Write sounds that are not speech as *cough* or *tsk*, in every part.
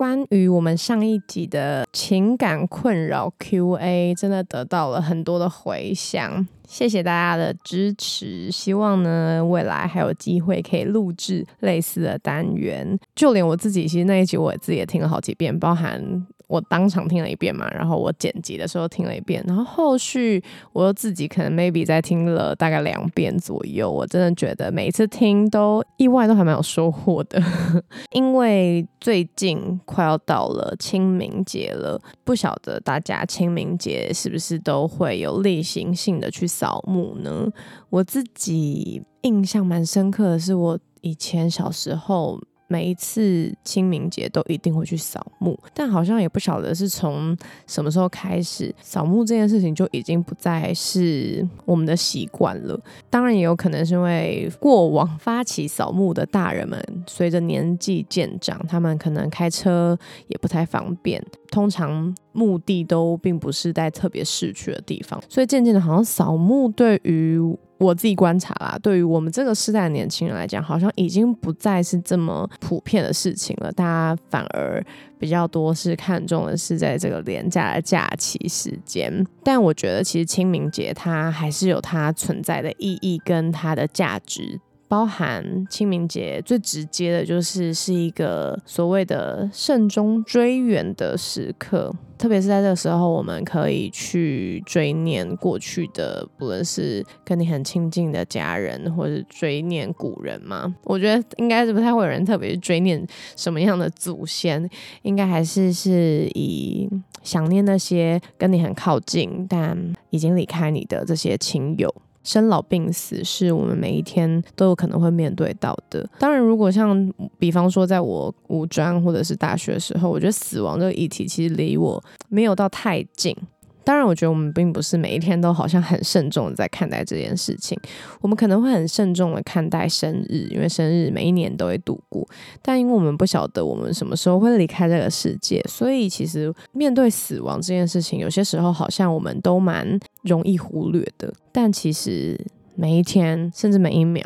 关于我们上一集的情感困扰 Q&A，真的得到了很多的回响，谢谢大家的支持。希望呢，未来还有机会可以录制类似的单元。就连我自己，其实那一集我自己也听了好几遍，包含。我当场听了一遍嘛，然后我剪辑的时候听了一遍，然后后续我又自己可能 maybe 再听了大概两遍左右。我真的觉得每一次听都意外都还蛮有收获的，*laughs* 因为最近快要到了清明节了，不晓得大家清明节是不是都会有例行性的去扫墓呢？我自己印象蛮深刻的是，我以前小时候。每一次清明节都一定会去扫墓，但好像也不晓得是从什么时候开始，扫墓这件事情就已经不再是我们的习惯了。当然，也有可能是因为过往发起扫墓的大人们，随着年纪渐长，他们可能开车也不太方便，通常墓地都并不是在特别市区的地方，所以渐渐的，好像扫墓对于我自己观察啦，对于我们这个时代的年轻人来讲，好像已经不再是这么普遍的事情了。大家反而比较多是看重的是在这个廉价的假期时间。但我觉得，其实清明节它还是有它存在的意义跟它的价值。包含清明节最直接的就是是一个所谓的慎终追远的时刻，特别是在这个时候，我们可以去追念过去的，不论是跟你很亲近的家人，或者追念古人嘛。我觉得应该是不太会有人特别去追念什么样的祖先，应该还是是以想念那些跟你很靠近但已经离开你的这些亲友。生老病死是我们每一天都有可能会面对到的。当然，如果像比方说，在我五专或者是大学的时候，我觉得死亡这个议题其实离我没有到太近。当然，我觉得我们并不是每一天都好像很慎重的在看待这件事情。我们可能会很慎重的看待生日，因为生日每一年都会度过。但因为我们不晓得我们什么时候会离开这个世界，所以其实面对死亡这件事情，有些时候好像我们都蛮容易忽略的。但其实每一天，甚至每一秒，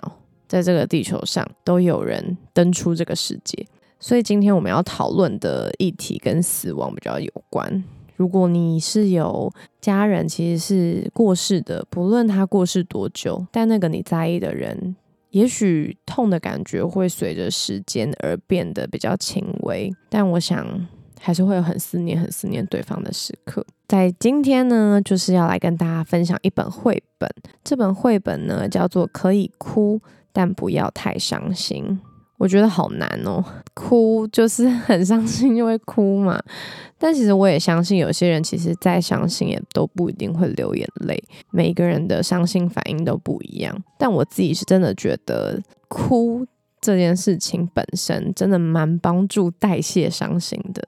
在这个地球上都有人登出这个世界。所以今天我们要讨论的议题跟死亡比较有关。如果你是有家人，其实是过世的，不论他过世多久，但那个你在意的人，也许痛的感觉会随着时间而变得比较轻微，但我想还是会有很思念、很思念对方的时刻。在今天呢，就是要来跟大家分享一本绘本，这本绘本呢叫做《可以哭，但不要太伤心》。我觉得好难哦，哭就是 *laughs* 很伤心就会哭嘛。但其实我也相信，有些人其实再伤心也都不一定会流眼泪。每个人的伤心反应都不一样。但我自己是真的觉得，哭这件事情本身真的蛮帮助代谢伤心的。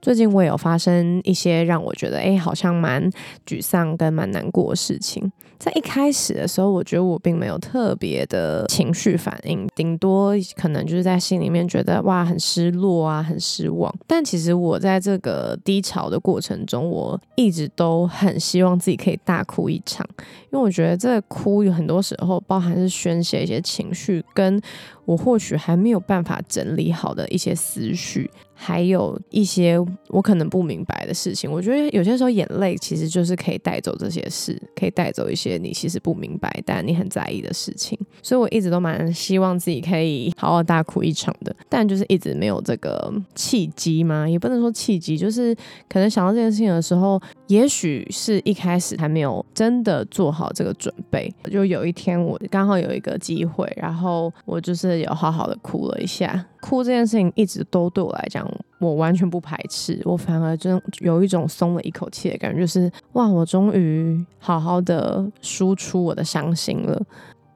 最近我有发生一些让我觉得哎，好像蛮沮丧跟蛮难过的事情。在一开始的时候，我觉得我并没有特别的情绪反应，顶多可能就是在心里面觉得哇，很失落啊，很失望。但其实我在这个低潮的过程中，我一直都很希望自己可以大哭一场，因为我觉得这哭有很多时候包含是宣泄一些情绪，跟我或许还没有办法整理好的一些思绪。还有一些我可能不明白的事情，我觉得有些时候眼泪其实就是可以带走这些事，可以带走一些你其实不明白但你很在意的事情。所以我一直都蛮希望自己可以好好大哭一场的，但就是一直没有这个契机嘛，也不能说契机，就是可能想到这件事情的时候，也许是一开始还没有真的做好这个准备。就有一天我刚好有一个机会，然后我就是有好好的哭了一下。哭这件事情一直都对我来讲，我完全不排斥，我反而真有一种松了一口气的感觉，就是哇，我终于好好的输出我的伤心了。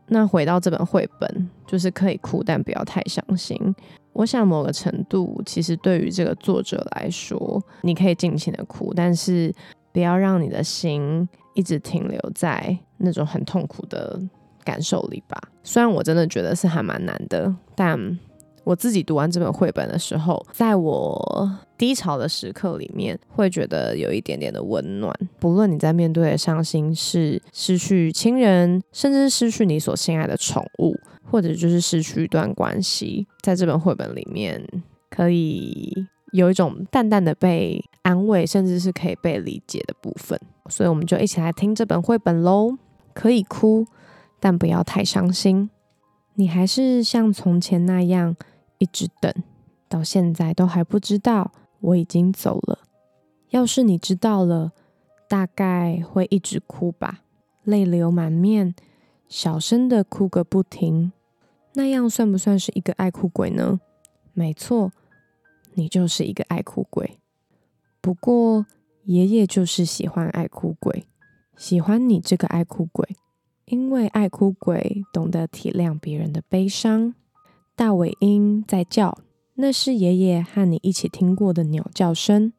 那回到这本绘本，就是可以哭，但不要太伤心。我想某个程度，其实对于这个作者来说，你可以尽情的哭，但是不要让你的心一直停留在那种很痛苦的感受里吧。虽然我真的觉得是还蛮难的，但我自己读完这本绘本的时候，在我低潮的时刻里面，会觉得有一点点的温暖。不论你在面对的伤心是失去亲人，甚至失去你所心爱的宠物，或者就是失去一段关系，在这本绘本里面，可以有一种淡淡的被安慰，甚至是可以被理解的部分。所以，我们就一起来听这本绘本喽。可以哭，但不要太伤心。你还是像从前那样。一直等到现在都还不知道我已经走了。要是你知道了，大概会一直哭吧，泪流满面，小声的哭个不停。那样算不算是一个爱哭鬼呢？没错，你就是一个爱哭鬼。不过爷爷就是喜欢爱哭鬼，喜欢你这个爱哭鬼，因为爱哭鬼懂得体谅别人的悲伤。大尾鹰在叫，那是爷爷和你一起听过的鸟叫声。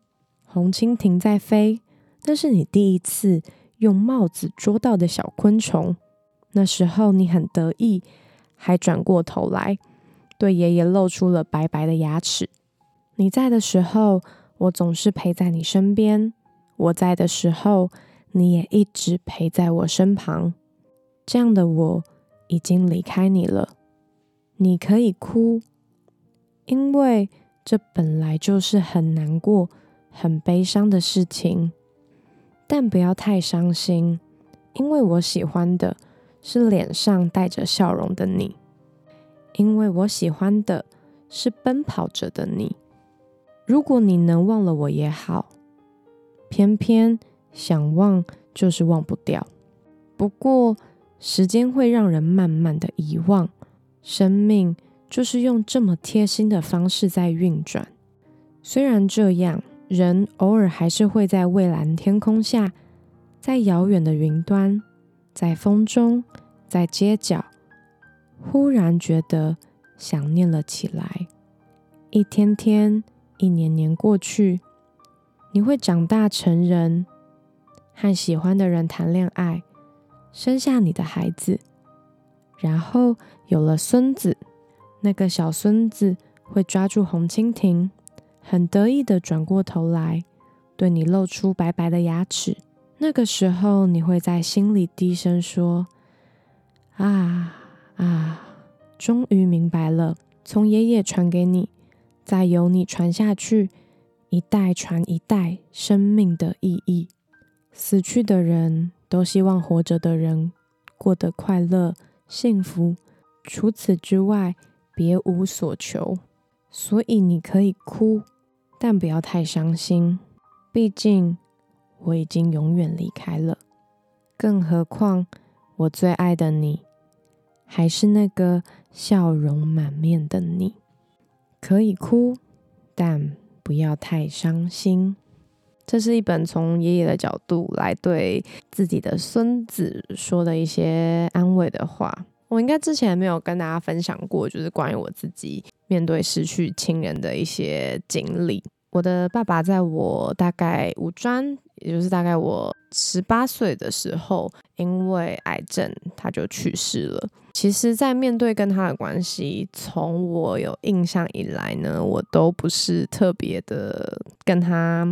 红蜻蜓在飞，那是你第一次用帽子捉到的小昆虫。那时候你很得意，还转过头来对爷爷露出了白白的牙齿。你在的时候，我总是陪在你身边；我在的时候，你也一直陪在我身旁。这样的我已经离开你了。你可以哭，因为这本来就是很难过、很悲伤的事情。但不要太伤心，因为我喜欢的是脸上带着笑容的你，因为我喜欢的是奔跑着的你。如果你能忘了我也好，偏偏想忘就是忘不掉。不过时间会让人慢慢的遗忘。生命就是用这么贴心的方式在运转。虽然这样，人偶尔还是会在蔚蓝天空下，在遥远的云端，在风中，在街角，忽然觉得想念了起来。一天天，一年年过去，你会长大成人，和喜欢的人谈恋爱，生下你的孩子。然后有了孙子，那个小孙子会抓住红蜻蜓，很得意的转过头来，对你露出白白的牙齿。那个时候，你会在心里低声说：“啊啊，终于明白了，从爷爷传给你，再由你传下去，一代传一代，生命的意义。死去的人都希望活着的人过得快乐。”幸福，除此之外别无所求。所以你可以哭，但不要太伤心。毕竟我已经永远离开了。更何况我最爱的你，还是那个笑容满面的你。可以哭，但不要太伤心。这是一本从爷爷的角度来对自己的孙子说的一些安慰的话。我应该之前没有跟大家分享过，就是关于我自己面对失去亲人的一些经历。我的爸爸在我大概五专，也就是大概我十八岁的时候，因为癌症他就去世了。其实，在面对跟他的关系，从我有印象以来呢，我都不是特别的跟他。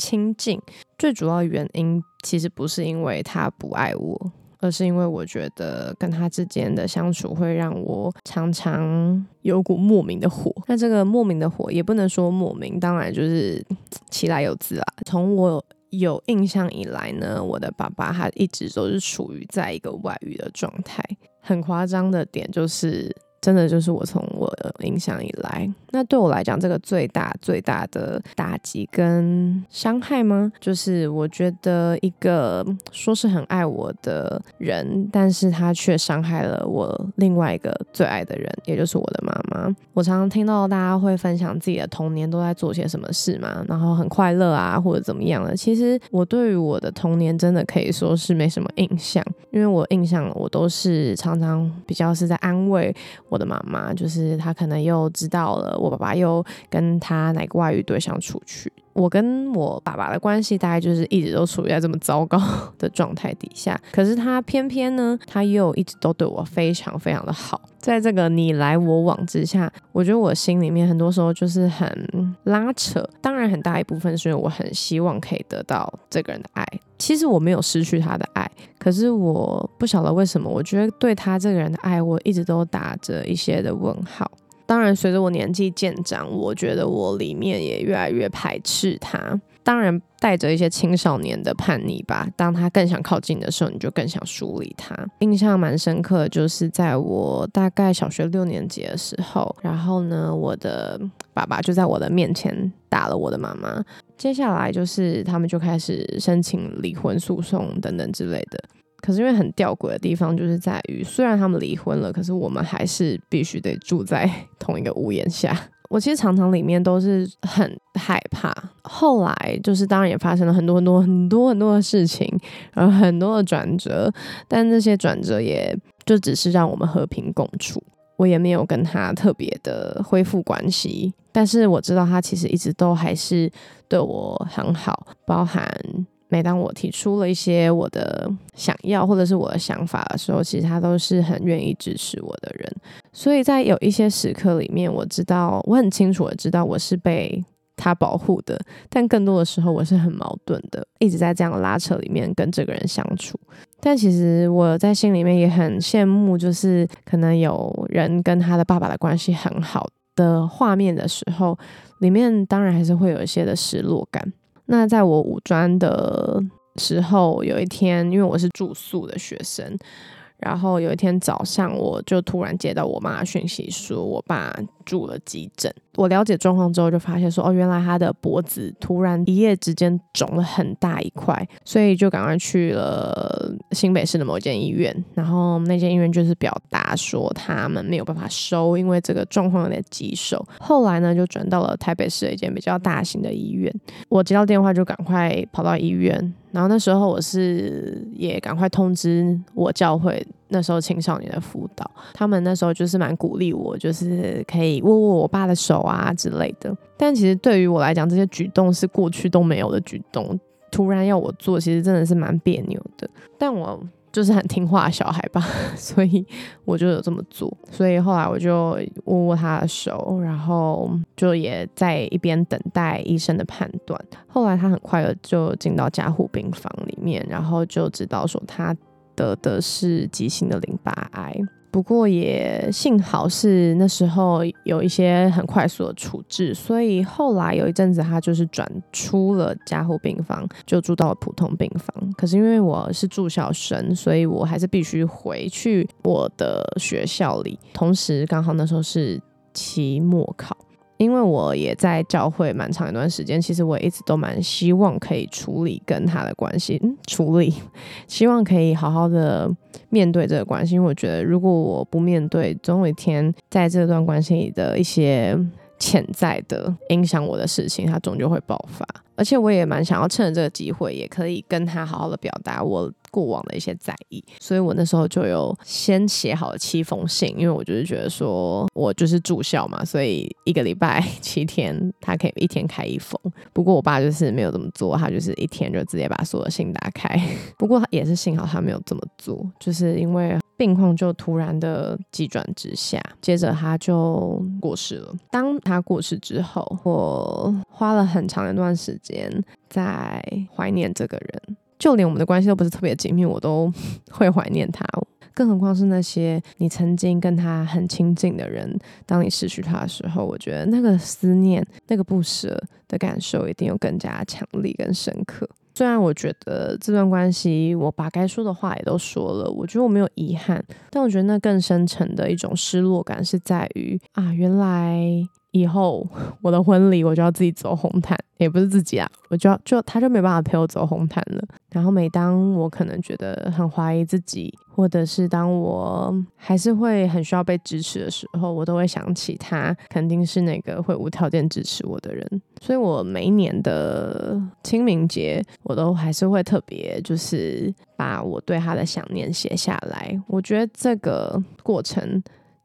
亲近最主要原因其实不是因为他不爱我，而是因为我觉得跟他之间的相处会让我常常有股莫名的火。那这个莫名的火也不能说莫名，当然就是 *tsk* 其来有自啊。从我有印象以来呢，我的爸爸他一直都是处于在一个外遇的状态。很夸张的点就是。真的就是我从我的印象以来，那对我来讲，这个最大最大的打击跟伤害吗？就是我觉得一个说是很爱我的人，但是他却伤害了我另外一个最爱的人，也就是我的妈妈。我常常听到大家会分享自己的童年都在做些什么事嘛，然后很快乐啊，或者怎么样的。其实我对于我的童年真的可以说是没什么印象，因为我印象我都是常常比较是在安慰。我的妈妈，就是她可能又知道了我爸爸又跟他哪个外遇对象出去。我跟我爸爸的关系大概就是一直都处于在这么糟糕 *laughs* 的状态底下，可是他偏偏呢，他又一直都对我非常非常的好。在这个你来我往之下，我觉得我心里面很多时候就是很拉扯。当然，很大一部分是因为我很希望可以得到这个人的爱。其实我没有失去他的爱，可是我不晓得为什么，我觉得对他这个人的爱，我一直都打着一些的问号。当然，随着我年纪渐长，我觉得我里面也越来越排斥他。当然，带着一些青少年的叛逆吧。当他更想靠近的时候，你就更想疏离他。印象蛮深刻，就是在我大概小学六年级的时候，然后呢，我的爸爸就在我的面前打了我的妈妈。接下来就是他们就开始申请离婚诉讼等等之类的。可是因为很吊诡的地方，就是在于虽然他们离婚了，可是我们还是必须得住在 *laughs* 同一个屋檐下。我其实常常里面都是很害怕。后来就是当然也发生了很多很多很多很多的事情，然后很多的转折，但这些转折也就只是让我们和平共处。我也没有跟他特别的恢复关系，但是我知道他其实一直都还是对我很好，包含。每当我提出了一些我的想要或者是我的想法的时候，其实他都是很愿意支持我的人。所以在有一些时刻里面，我知道我很清楚的知道我是被他保护的，但更多的时候我是很矛盾的，一直在这样拉扯里面跟这个人相处。但其实我在心里面也很羡慕，就是可能有人跟他的爸爸的关系很好的画面的时候，里面当然还是会有一些的失落感。那在我五专的时候，有一天，因为我是住宿的学生。然后有一天早上，我就突然接到我妈的讯息，说我爸住了急诊。我了解状况之后，就发现说，哦，原来他的脖子突然一夜之间肿了很大一块，所以就赶快去了新北市的某间医院。然后那间医院就是表达说，他们没有办法收，因为这个状况有点棘手。后来呢，就转到了台北市的一间比较大型的医院。我接到电话就赶快跑到医院。然后那时候我是也赶快通知我教会那时候青少年的辅导，他们那时候就是蛮鼓励我，就是可以握握我爸的手啊之类的。但其实对于我来讲，这些举动是过去都没有的举动，突然要我做，其实真的是蛮别扭的。但我。就是很听话的小孩吧，*laughs* 所以我就有这么做。所以后来我就握握他的手，然后就也在一边等待医生的判断。后来他很快的就进到加护病房里面，然后就知道说他得的是急性的淋巴癌。不过也幸好是那时候有一些很快速的处置，所以后来有一阵子他就是转出了加护病房，就住到了普通病房。可是因为我是住校生，所以我还是必须回去我的学校里。同时刚好那时候是期末考。因为我也在教会蛮长一段时间，其实我一直都蛮希望可以处理跟他的关系，处理，*laughs* 希望可以好好的面对这个关系。因为我觉得，如果我不面对，总有一天在这段关系里的一些潜在的影响我的事情，它终究会爆发。而且我也蛮想要趁着这个机会，也可以跟他好好的表达我。过往的一些在意，所以我那时候就有先写好了七封信，因为我就是觉得说我就是住校嘛，所以一个礼拜 *laughs* 七天，他可以一天开一封。不过我爸就是没有这么做，他就是一天就直接把所有信打开。*laughs* 不过也是幸好他没有这么做，就是因为病况就突然的急转直下，接着他就过世了。当他过世之后，我花了很长一段时间在怀念这个人。就连我们的关系都不是特别紧密，我都会怀念他，更何况是那些你曾经跟他很亲近的人。当你失去他的时候，我觉得那个思念、那个不舍的感受，一定有更加强烈跟深刻。虽然我觉得这段关系，我把该说的话也都说了，我觉得我没有遗憾，但我觉得那更深层的一种失落感是在于啊，原来。以后我的婚礼我就要自己走红毯，也不是自己啊，我就要就他就没办法陪我走红毯了。然后每当我可能觉得很怀疑自己，或者是当我还是会很需要被支持的时候，我都会想起他肯定是那个会无条件支持我的人。所以我每一年的清明节，我都还是会特别就是把我对他的想念写下来。我觉得这个过程。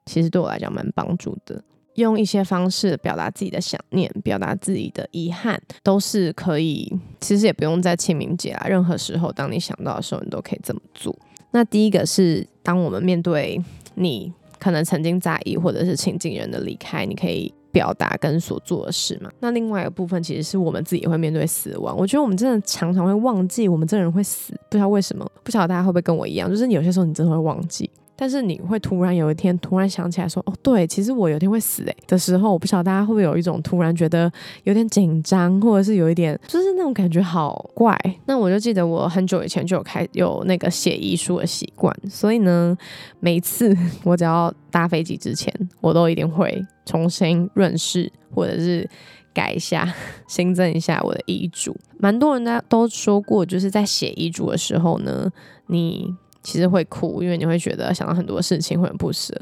其实对我来讲蛮帮助的。用一些方式表达自己的想念，表达自己的遗憾，都是可以。其实也不用在清明节啊，任何时候，当你想到的时候，你都可以这么做。那第一个是，当我们面对你可能曾经在意或者是亲近人的离开，你可以表达跟所做的事嘛。那另外一个部分，其实是我们自己会面对死亡。我觉得我们真的常常会忘记，我们这人会死，不知道为什么。不晓得大家会不会跟我一样，就是有些时候你真的会忘记。但是你会突然有一天突然想起来说，哦，对，其实我有一天会死诶的时候，我不晓得大家会不会有一种突然觉得有点紧张，或者是有一点就是那种感觉好怪。那我就记得我很久以前就有开有那个写遗书的习惯，所以呢，每次我只要搭飞机之前，我都一定会重新润饰或者是改一下、新增一下我的遗嘱。蛮多人呢都说过，就是在写遗嘱的时候呢，你。其实会哭，因为你会觉得想到很多事情会很不舍。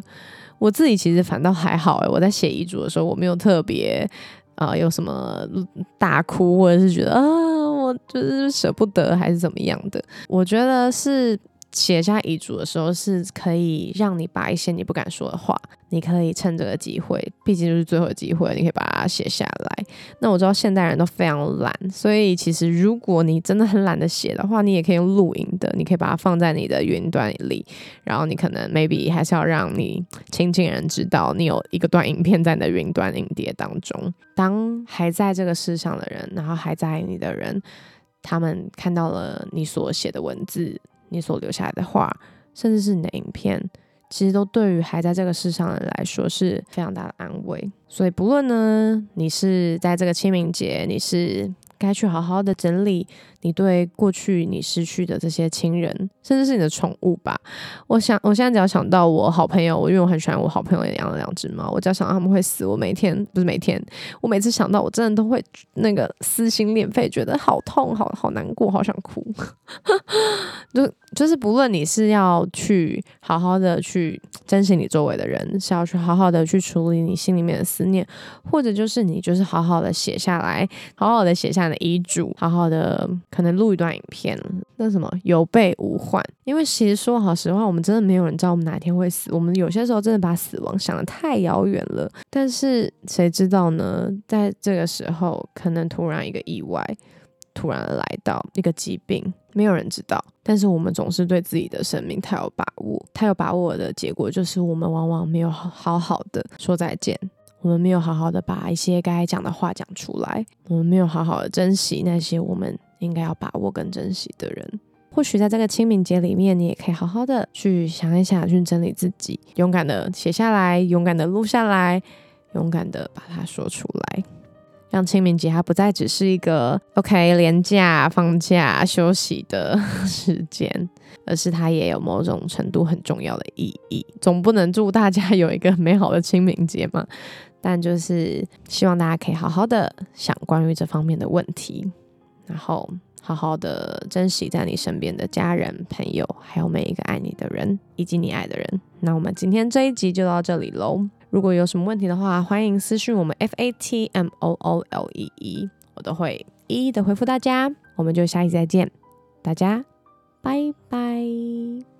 我自己其实反倒还好诶，我在写遗嘱的时候，我没有特别啊有什么大哭，或者是觉得啊我就是舍不得还是怎么样的。我觉得是。写下遗嘱的时候，是可以让你把一些你不敢说的话，你可以趁这个机会，毕竟就是最后的机会，你可以把它写下来。那我知道现代人都非常懒，所以其实如果你真的很懒得写的话，你也可以用录音的，你可以把它放在你的云端里，然后你可能 maybe 还是要让你亲近人知道你有一个段影片在你的云端影碟当中。当还在这个世上的人，然后还在你的人，他们看到了你所写的文字。你所留下来的话，甚至是你的影片，其实都对于还在这个世上的人来说是非常大的安慰。所以，不论呢，你是在这个清明节，你是。该去好好的整理你对过去你失去的这些亲人，甚至是你的宠物吧。我想，我现在只要想到我好朋友，我因为我很喜欢我好朋友养了两只猫，我只要想到他们会死，我每天不是每天，我每次想到，我真的都会那个撕心裂肺，觉得好痛，好好难过，好想哭。*laughs* 就就是不论你是要去好好的去珍惜你周围的人，是要去好好的去处理你心里面的思念，或者就是你就是好好的写下来，好好的写下的。遗嘱，好好的，可能录一段影片，那什么有备无患。因为其实说好实话，我们真的没有人知道我们哪天会死。我们有些时候真的把死亡想得太遥远了。但是谁知道呢？在这个时候，可能突然一个意外，突然来到一个疾病，没有人知道。但是我们总是对自己的生命太有把握，太有把握的结果就是我们往往没有好好的说再见。我们没有好好的把一些该讲的话讲出来，我们没有好好的珍惜那些我们应该要把握跟珍惜的人。或许在这个清明节里面，你也可以好好的去想一想，去整理自己，勇敢的写下来，勇敢的录下来，勇敢的把它说出来，让清明节它不再只是一个 OK 廉假放假休息的 *laughs* 时间，而是它也有某种程度很重要的意义。总不能祝大家 *laughs* 有一个美好的清明节嘛？但就是希望大家可以好好的想关于这方面的问题，然后好好的珍惜在你身边的家人、朋友，还有每一个爱你的人以及你爱的人。那我们今天这一集就到这里喽。如果有什么问题的话，欢迎私讯我们 F A T M O O L E E，我都会一一的回复大家。我们就下集再见，大家拜拜。